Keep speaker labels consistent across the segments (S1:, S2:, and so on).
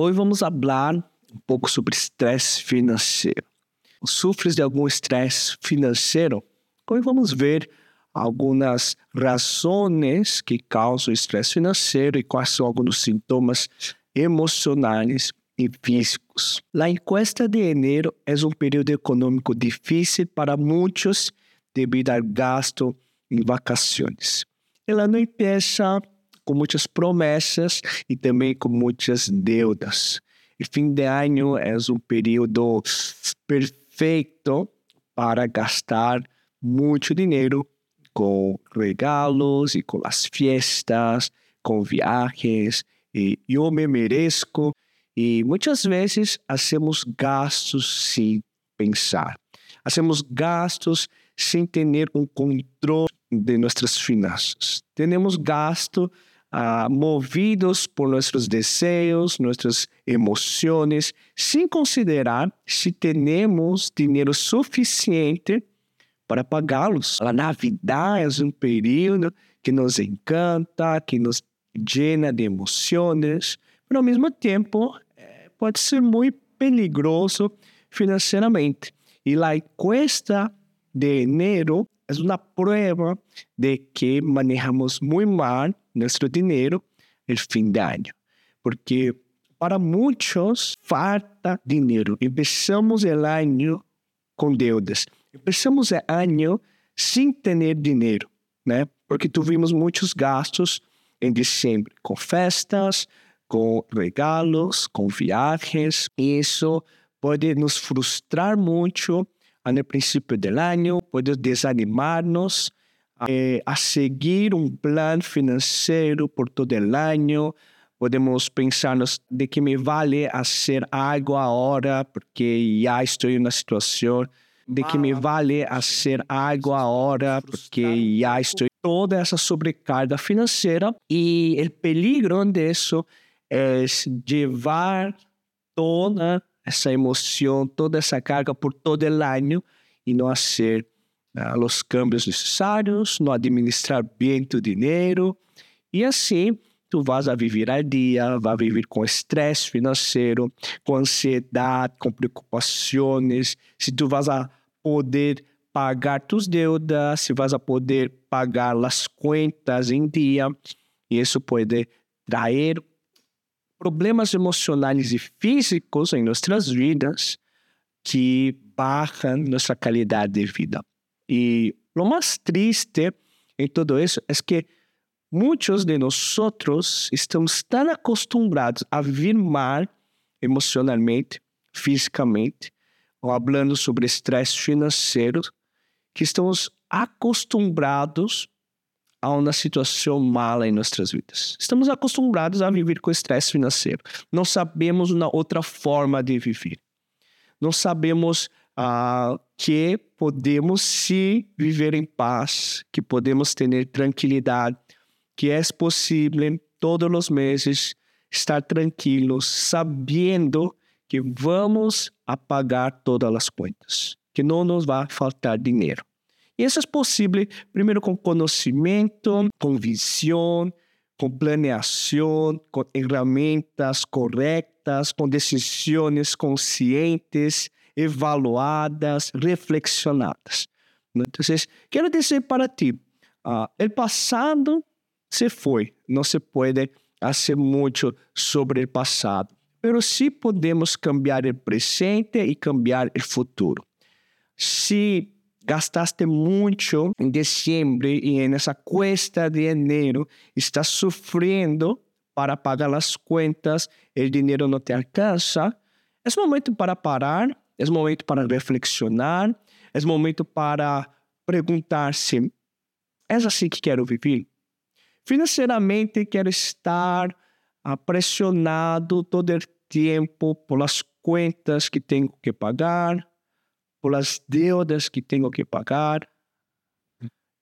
S1: Hoje vamos falar um pouco sobre estresse financeiro. Sufres de algum estresse financeiro? Hoje vamos ver algumas razões que causam estresse financeiro e quais são alguns sintomas emocionais e físicos. A encuesta de enero é um período econômico difícil para muitos devido ao gasto em vacações. Ela não empieza com muitas promessas e também com muitas deudas. O fim de ano é um período perfeito para gastar muito dinheiro com regalos e com as festas, com viagens, e eu me mereço. E muitas vezes hacemos gastos sem pensar. Hacemos gastos sem ter um controle de nossas finanças. Temos gasto uh, movidos por nossos desejos, nossas emoções, sem considerar se temos dinheiro suficiente para pagá-los. A Navidade é um período que nos encanta, que nos llena de emoções, mas ao mesmo tempo eh, pode ser muito peligroso financeiramente. E a encuesta de enero é uma prova de que manejamos muito mal nosso dinheiro no fim de ano. Porque para muitos falta dinheiro. Começamos o ano com deudas. Começamos o ano sem ter dinheiro, né? Porque tivemos muitos gastos em dezembro, com festas, com regalos, com viagens. Isso pode nos frustrar muito no princípio do ano, pode desanimar-nos eh, a seguir um plano financeiro por todo o ano. Podemos pensar de que me vale fazer algo agora, porque já estou em uma situação de que me vale fazer algo agora, porque já estou toda essa sobrecarga financeira e o peligro disso é levar toda essa emoção, toda essa carga por todo o ano e não fazer uh, os câmbios necessários, não administrar bem tu dinheiro. E assim tu vas a viver ao dia, vai viver com estresse financeiro, com ansiedade, com preocupações, se tu vas a poder pagar tus deudas, se vas a poder pagar as contas em dia, e isso pode trazer problemas emocionais e físicos em nossas vidas que baixam nossa qualidade de vida. E o mais triste em tudo isso é que muitos de nós estamos tão acostumados a viver mal emocionalmente, fisicamente, ou falando sobre estresse financeiro, que estamos acostumados a uma situação mala em nossas vidas. Estamos acostumados a viver com estresse financeiro. Não sabemos uma outra forma de viver. Não sabemos uh, que podemos sim viver em paz, que podemos ter tranquilidade, que é possível todos os meses estar tranquilos, sabendo que vamos a pagar todas as contas, que não nos vai faltar dinheiro. E isso é possível, primeiro, com conhecimento, com visão, com planeação, com ferramentas corretas, com decisões conscientes, evaluadas, reflexionadas. Então, quero dizer para ti, o passado se foi, não se pode fazer muito sobre o passado, mas sim podemos cambiar o presente e cambiar o futuro. Se gastaste muito em dezembro e nessa cuesta de janeiro, estás sofrendo para pagar as contas, o dinheiro não te alcança, é momento para parar é momento para reflexionar, é momento para perguntar-se: é assim que quero viver? Financeiramente, quero estar pressionado todo o tempo pelas contas que tenho que pagar, pelas deudas que tenho que pagar.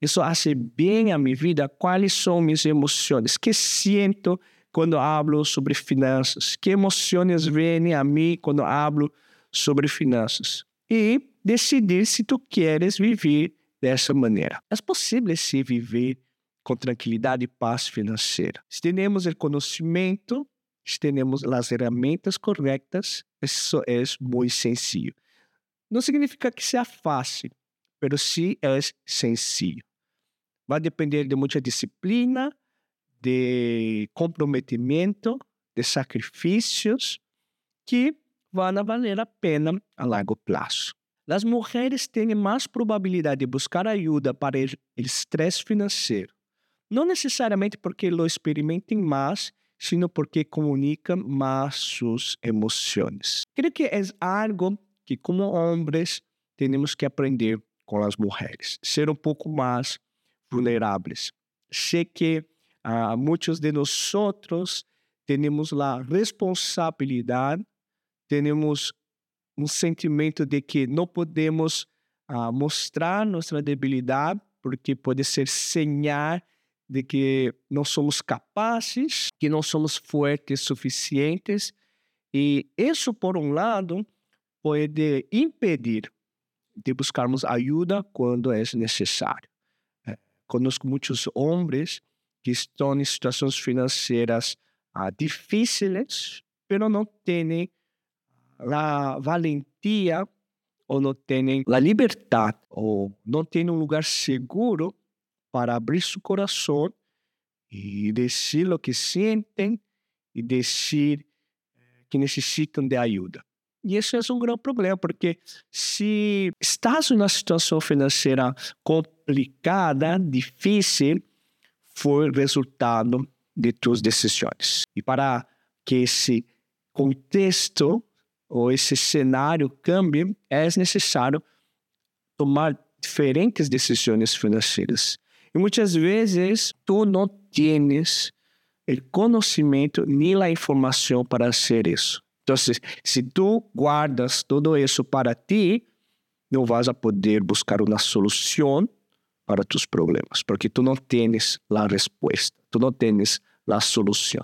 S1: Isso faz bem a minha vida? Quais são minhas emoções? Que sinto quando hablo sobre finanças? Que emoções vêm a mim quando hablo sobre finanças e decidir se tu queres viver dessa maneira. É possível se viver com tranquilidade e paz financeira. Se temos o conhecimento, se temos as ferramentas corretas, isso é muito sencillo. Não significa que seja fácil, mas sim é sencillo. Vai depender de muita disciplina, de comprometimento, de sacrifícios que vão valer a pena a longo prazo. As mulheres têm mais probabilidade de buscar ajuda para o estresse financeiro, não necessariamente porque lo experimentem mais, sino porque comunicam mais suas emoções. Creio que é algo que, como homens, temos que aprender com as mulheres, ser um pouco mais vulneráveis. Sei que uh, muitos de nós temos a responsabilidade, temos um sentimento de que não podemos uh, mostrar nossa debilidade, porque pode ser señal de que não somos capazes, que não somos fortes suficientes. E isso, por um lado, pode impedir de buscarmos ajuda quando é necessário. É, conosco muitos homens que estão em situações financeiras ah, difíceis, mas não têm a valentia ou não têm a liberdade ou não têm um lugar seguro para abrir seu coração e dizer o que sentem e dizer eh, que necessitam de ajuda. E isso é um grande problema, porque se estás em uma situação financeira complicada, difícil, foi resultado de tuas decisões. E para que esse contexto ou esse cenário cambie, é necessário tomar diferentes decisões financeiras. E muitas vezes tu não tens o conhecimento nem a informação para fazer isso. Então, se tu guardas tudo isso para ti, não vas a poder buscar uma solução para tus problemas, porque tu não tens a resposta, tu não tens a solução.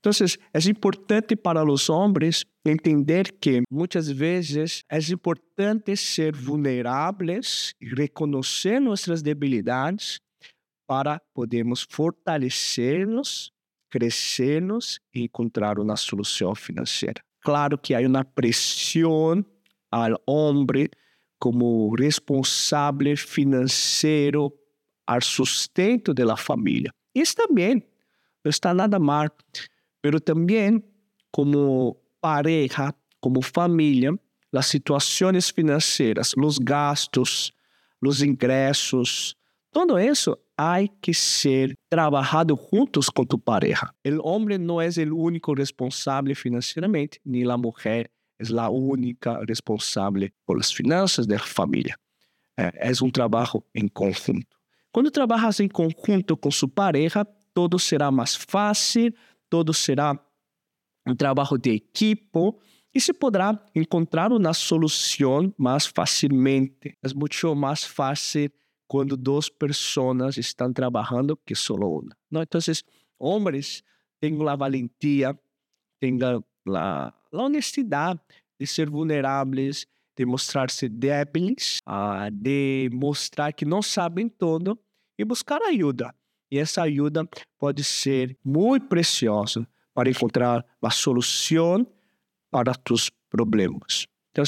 S1: Então, é importante para os homens entender que muitas vezes é importante ser vulneráveis e reconhecer nossas debilidades para podermos fortalecer-nos, crescer-nos e encontrar uma solução financeira. Claro que há uma pressão ao homem como responsável financeiro ao sustento da família. Isso também não está nada mal, mas também como pareja, como família, as situações financeiras, os gastos, os ingressos, tudo isso há que ser trabalhado juntos com tu pareja. O homem não é o único responsável financeiramente, nem a mulher é a única responsável por as finanças da família. É, um trabalho em conjunto. Quando trabalhas em conjunto com sua pareja, todo será mais fácil, todo será um trabalho de equipe e se poderá encontrar uma solução mais facilmente. É muito mais fácil quando duas pessoas estão trabalhando que só uma. Não? Então, homens têm a valentia, têm a, a honestidade de ser vulneráveis, de mostrar-se débeis, uh, de mostrar que não sabem tudo e buscar ajuda. E essa ajuda pode ser muito preciosa para encontrar a solução para os problemas. Então,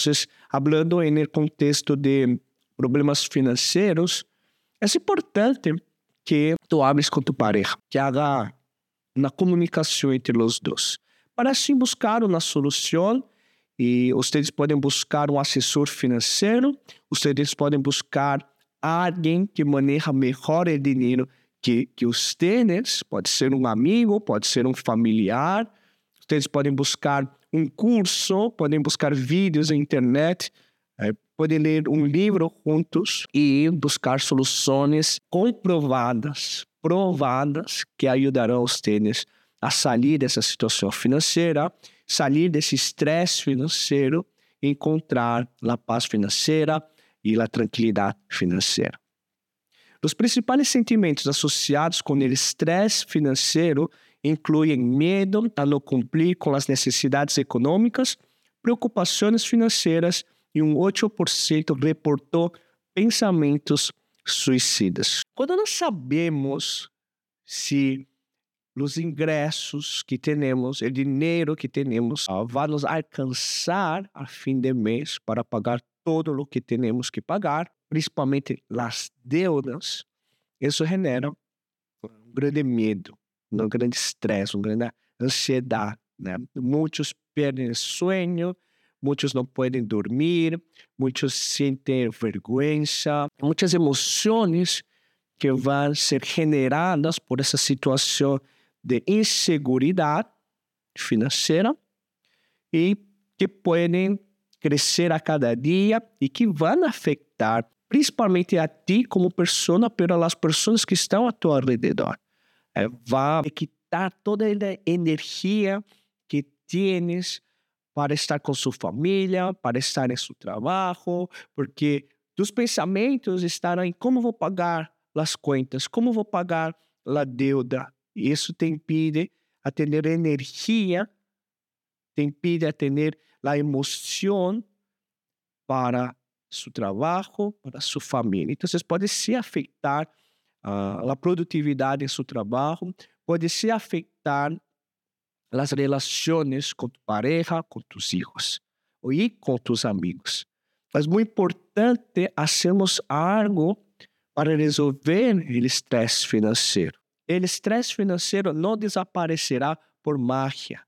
S1: falando no contexto de problemas financeiros, é importante que tu hables com tu pareja, que haga uma comunicação entre os dois, para assim buscar uma solução. E vocês podem buscar um assessor financeiro, vocês podem buscar alguém que maneja melhor o dinheiro que, que vocês, pode ser um amigo, pode ser um familiar, vocês podem buscar um curso, podem buscar vídeos na internet, é, ler um livro juntos e buscar soluções comprovadas, provadas, que ajudarão vocês a sair dessa situação financeira, sair desse estresse financeiro, encontrar a paz financeira e a tranquilidade financeira. Os principais sentimentos associados com o estresse financeiro incluem medo a não cumprir com as necessidades econômicas, preocupações financeiras e um 8% reportou pensamentos suicidas. Quando nós sabemos se os ingressos que temos, o dinheiro que temos, uh, vai nos alcançar a fim de mês para pagar todo o que temos que pagar, principalmente as deudas. Isso genera um grande medo, um grande estresse, uma grande ansiedade. Né? Muitos perdem sonho, muitos não podem dormir, muitos sentem vergonha, muitas emoções que vão ser generadas por essa situação de inseguridade financeira e que podem crescer a cada dia e que vão afetar principalmente a ti como pessoa, pelas pessoas que estão a teu redor. É, vai quitar toda a energia que tienes para estar com sua família, para estar em seu trabalho, porque tus pensamentos estarão em como vou pagar as contas, como vou pagar a deuda. Isso te impede a ter energia, te impede a ter a emoção para seu trabalho, para sua família. Então, pode se afetar uh, a produtividade em seu trabalho, pode se afetar as relações com tu pareja, com tus hijos e com tus amigos. Mas muito importante fazermos algo para resolver o estresse financeiro. O estresse financeiro não desaparecerá por mágica,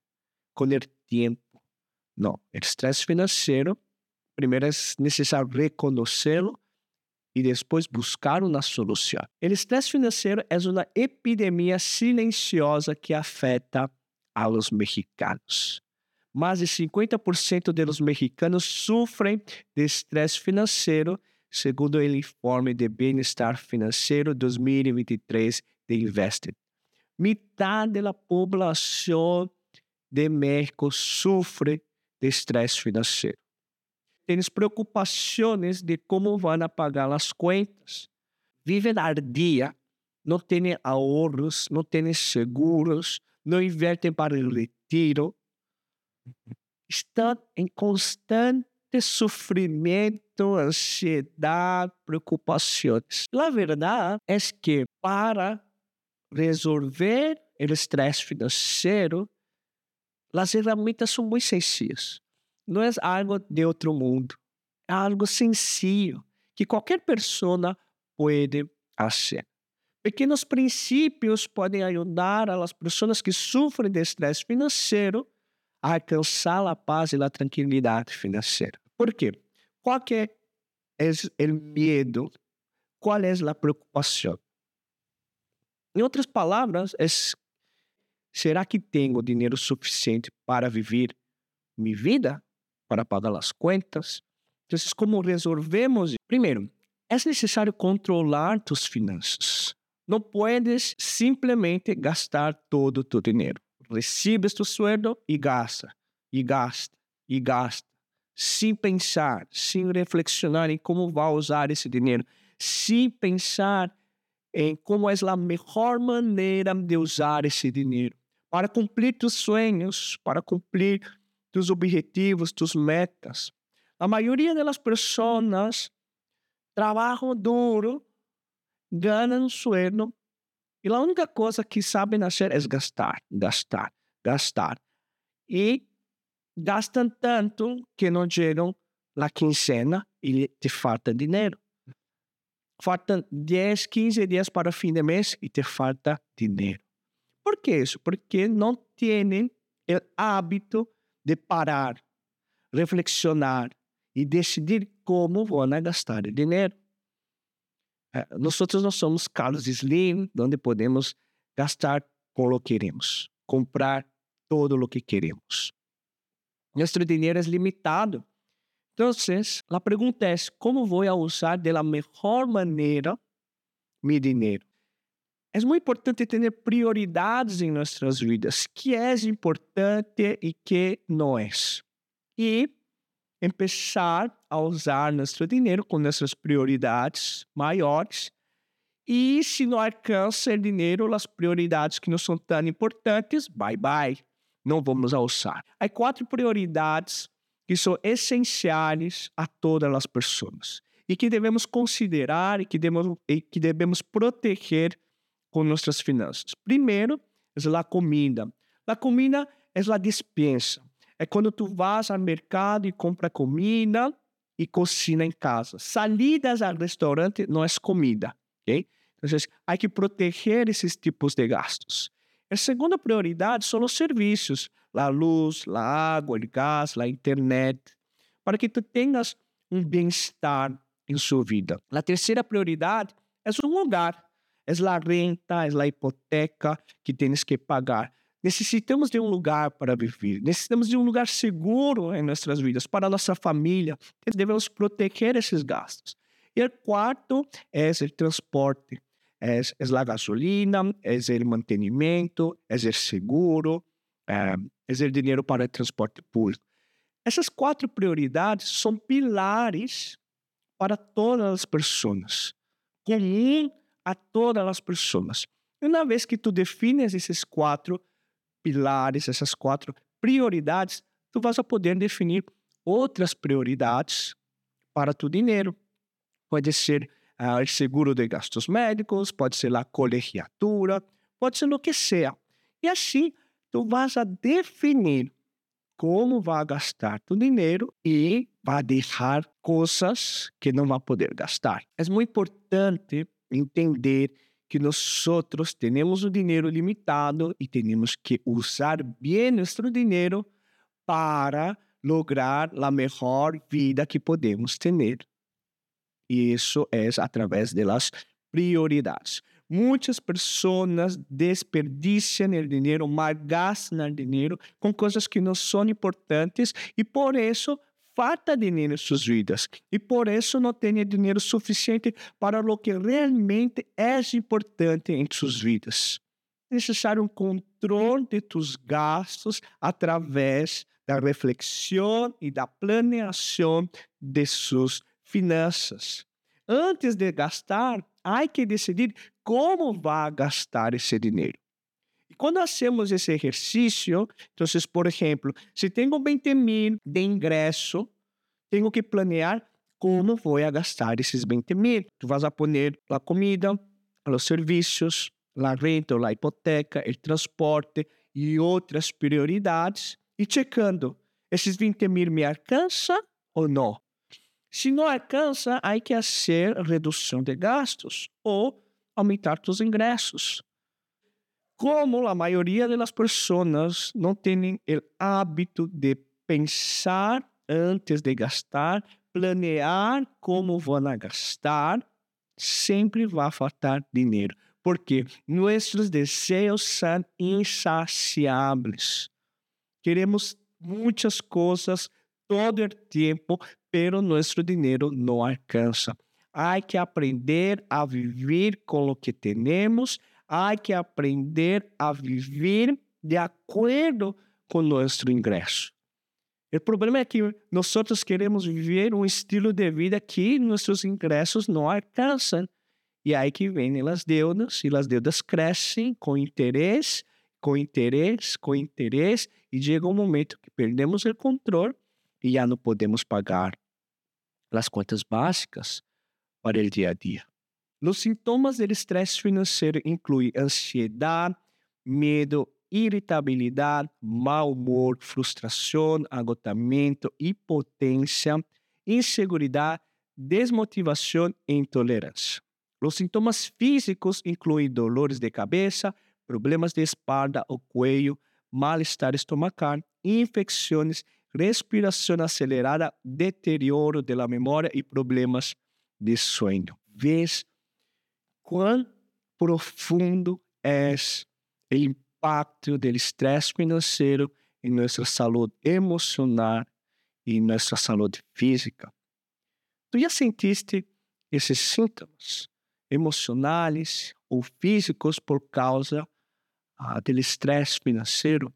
S1: com o tempo. Não, o estresse financeiro, primeiro é necessário reconhecê-lo e depois buscar uma solução. O estresse financeiro é uma epidemia silenciosa que afeta aos mexicanos. Mais de 50% dos mexicanos sofrem de estresse financeiro, segundo o informe de bem-estar financeiro 2023 de Invested. Metade da população de México sofre de estresse financeiro. Tem preocupações de como vão pagar as contas. Vivem ar dia, não têm ahorros, não têm seguros, não invertem para o retiro, estão em constante sofrimento, ansiedade, preocupações. A verdade é que para resolver o estresse financeiro, as ferramentas são muito sencillas. Não é algo de outro mundo. É algo sencillo que qualquer pessoa pode fazer. Pequenos princípios podem ajudar as pessoas que sofrem de estresse financeiro a alcançar a paz e a tranquilidade financeira. Por quê? Qual é o medo? Qual é a preocupação? Em outras palavras, é, será que tenho dinheiro suficiente para viver minha vida? Para pagar as contas? Então, como resolvemos? Primeiro, é necessário controlar tus finanças. Não puedes simplesmente gastar todo tu dinheiro. Recibes tu sueldo e gasta, e gasta, e gasta, sem pensar, sem reflexionar em como vai usar esse dinheiro, sem pensar em como é a melhor maneira de usar esse dinheiro para cumprir tus sonhos, para cumprir tus objetivos, tus metas. A maioria das pessoas trabalham duro ganham um sueldo e a única coisa que sabem fazer é gastar, gastar, gastar. E gastam tanto que não chegam na quincena e te falta dinheiro. Faltam 10, 15 dias para o fim de mês e te falta dinheiro. Por que isso? Porque não têm o hábito de parar, reflexionar e decidir como vão gastar o dinheiro. É, nós não somos Carlos Slim, onde podemos gastar com o que queremos, comprar todo o que queremos. Nosso dinheiro é limitado. Então, a pergunta é: como vou usar da melhor maneira meu dinheiro? É muito importante ter prioridades em nossas vidas, que é importante e que não é. E começar a usar nosso dinheiro com nossas prioridades maiores. E se não alcança o dinheiro, as prioridades que não são tão importantes, bye bye, não vamos usar. Há quatro prioridades que são essenciais a todas as pessoas e que devemos considerar e que devemos, e que devemos proteger com nossas finanças. Primeiro, é a comida. A comida é a dispensa. É quando tu vas ao mercado e compra comida e cocina em casa. Salidas ao restaurante não é comida, ok? Então, há que proteger esses tipos de gastos. A segunda prioridade são os serviços, a luz, a água, o gás, a internet, para que tu tenhas um bem-estar em sua vida. A terceira prioridade é um lugar, é a renta, é a hipoteca que tens que pagar. Necessitamos de um lugar para viver, necessitamos de um lugar seguro em nossas vidas, para nossa família. Devemos proteger esses gastos. E o quarto é o transporte. É, é a gasolina, é o mantenimento, é o seguro, é, é o dinheiro para o transporte público. Essas quatro prioridades são pilares para todas as pessoas, comum a todas as pessoas. E uma vez que tu defines esses quatro pilares, essas quatro prioridades, tu vas a poder definir outras prioridades para tu dinheiro. Pode ser uh, seguro de gastos médicos, pode ser a colegiatura, pode ser o que seja. E assim, tu vas a definir como vai gastar tu dinheiro e vai deixar coisas que não vai poder gastar. É muito importante entender que nós temos o dinheiro limitado e temos que usar bem nosso dinheiro para lograr a melhor vida que podemos ter. E isso é através das prioridades. Muitas pessoas desperdiciam o dinheiro, malgastam o dinheiro com coisas que não são importantes e por isso falta dinheiro em suas vidas e por isso não tem dinheiro suficiente para o que realmente é importante em suas vidas. É necessário um controle de tus gastos através da reflexão e da planeação de suas finanças. Antes de gastar, há que decidir como vai gastar esse dinheiro. Quando hacemos esse exercício, então, por exemplo, se tenho 20 mil de ingresso, tenho que planear como vou gastar esses 20 mil. Tu vas a poner a comida, os serviços, a renta, a hipoteca, o transporte e outras prioridades e checando, esses 20 mil me alcança ou não? Se não alcança, há que fazer redução de gastos ou aumentar os ingressos. Como a maioria das pessoas não tem o hábito de pensar antes de gastar, planear como vão gastar, sempre vai faltar dinheiro. Porque nossos desejos são insaciáveis. Queremos muitas coisas todo o tempo, pero nosso dinheiro não alcança. Há que aprender a viver com o que temos, há que aprender a viver de acordo com nosso ingresso. O problema é que nós queremos viver um estilo de vida que nossos ingressos não alcançam. E aí que vêm as deudas, e as deudas crescem com interesse, com interesse, com interesse, e chega um momento que perdemos o controle e já não podemos pagar as contas básicas para o dia a dia. Os sintomas do estresse financeiro incluem ansiedade, medo, irritabilidade, mau humor, frustração, agotamento, impotência, insegurança, desmotivação e intolerância. Os sintomas físicos incluem dolores de cabeça, problemas de espalda ou cuello, mal-estar estomacal, infecções, respiração acelerada, deterioro da memória e problemas de sono. Vês quão profundo é o impacto do estresse financeiro em nossa saúde emocional e nossa saúde física. Tu já sentiste esses sintomas emocionais ou físicos por causa ah, do estresse financeiro?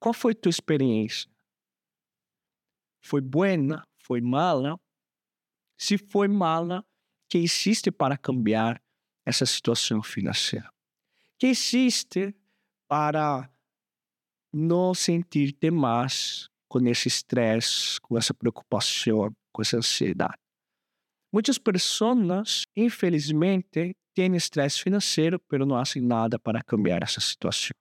S1: Qual foi tua experiência? Foi boa? Foi mala? Se foi mala, que existe para cambiar essa situação financeira? Que existe para não sentir-te mais com esse estresse, com essa preocupação, com essa ansiedade? Muitas pessoas, infelizmente, têm estresse financeiro, mas não fazem nada para cambiar essa situação.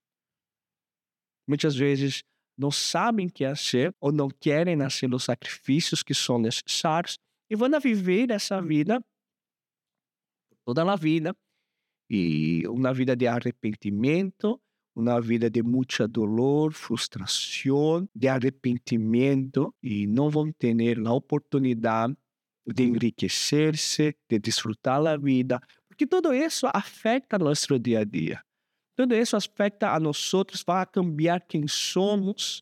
S1: Muitas vezes não sabem o que fazer ou não querem fazer os sacrifícios que são necessários e vão viver essa vida toda a vida e uma vida de arrependimento, uma vida de muita dolor, frustração, de arrependimento e não vão ter a oportunidade de enriquecer-se, de desfrutar a vida, porque tudo isso afeta nosso dia a dia. Tudo isso afeta a nós outros, vai cambiar quem somos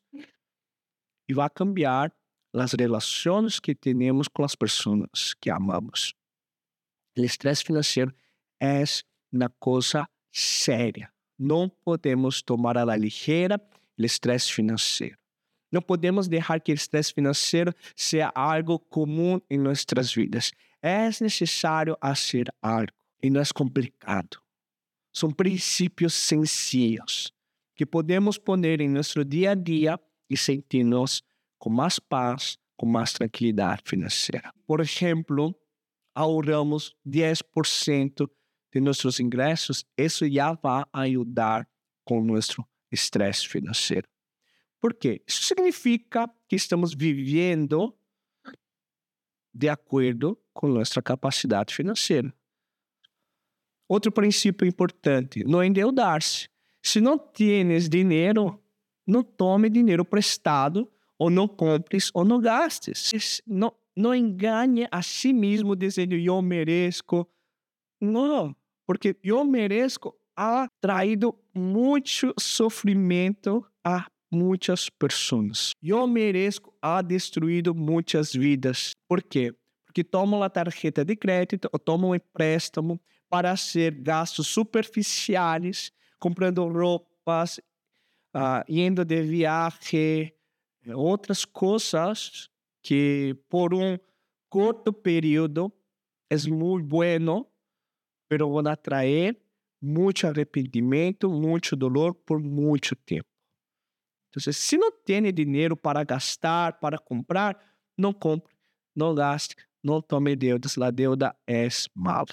S1: e vai cambiar as relações que temos com as pessoas que amamos. O estresse financeiro é uma coisa séria. Não podemos tomar à ligeira o estresse financeiro. Não podemos deixar que o estresse financeiro seja algo comum em nossas vidas. É necessário fazer algo e não é complicado. São princípios sencillos que podemos pôr em nosso dia a dia e sentir-nos com mais paz, com mais tranquilidade financeira. Por exemplo, ahorramos 10% de nossos ingressos, isso já vai ajudar com nosso estresse financeiro. Por quê? Isso significa que estamos vivendo de acordo com nossa capacidade financeira. Outro princípio importante, não endeudar-se. Se não tienes dinheiro, não tome dinheiro prestado, ou não compres, ou não gastes. Não, não engane a si mesmo dizendo eu mereço. Não, porque eu mereço ha traído muito sofrimento a muitas pessoas. Eu mereço ha destruído muitas vidas. Por quê? Porque tomam a tarjeta de crédito ou tomam um empréstamo para ser gastos superficiais, comprando roupas, uh, indo de viagem, outras coisas que por um curto período é muito bueno, mas vão atrair muito arrependimento, muito dolor por muito tempo. Então, se não tem dinheiro para gastar, para comprar, não compre, não gaste, não tome deudas. A deuda é mal.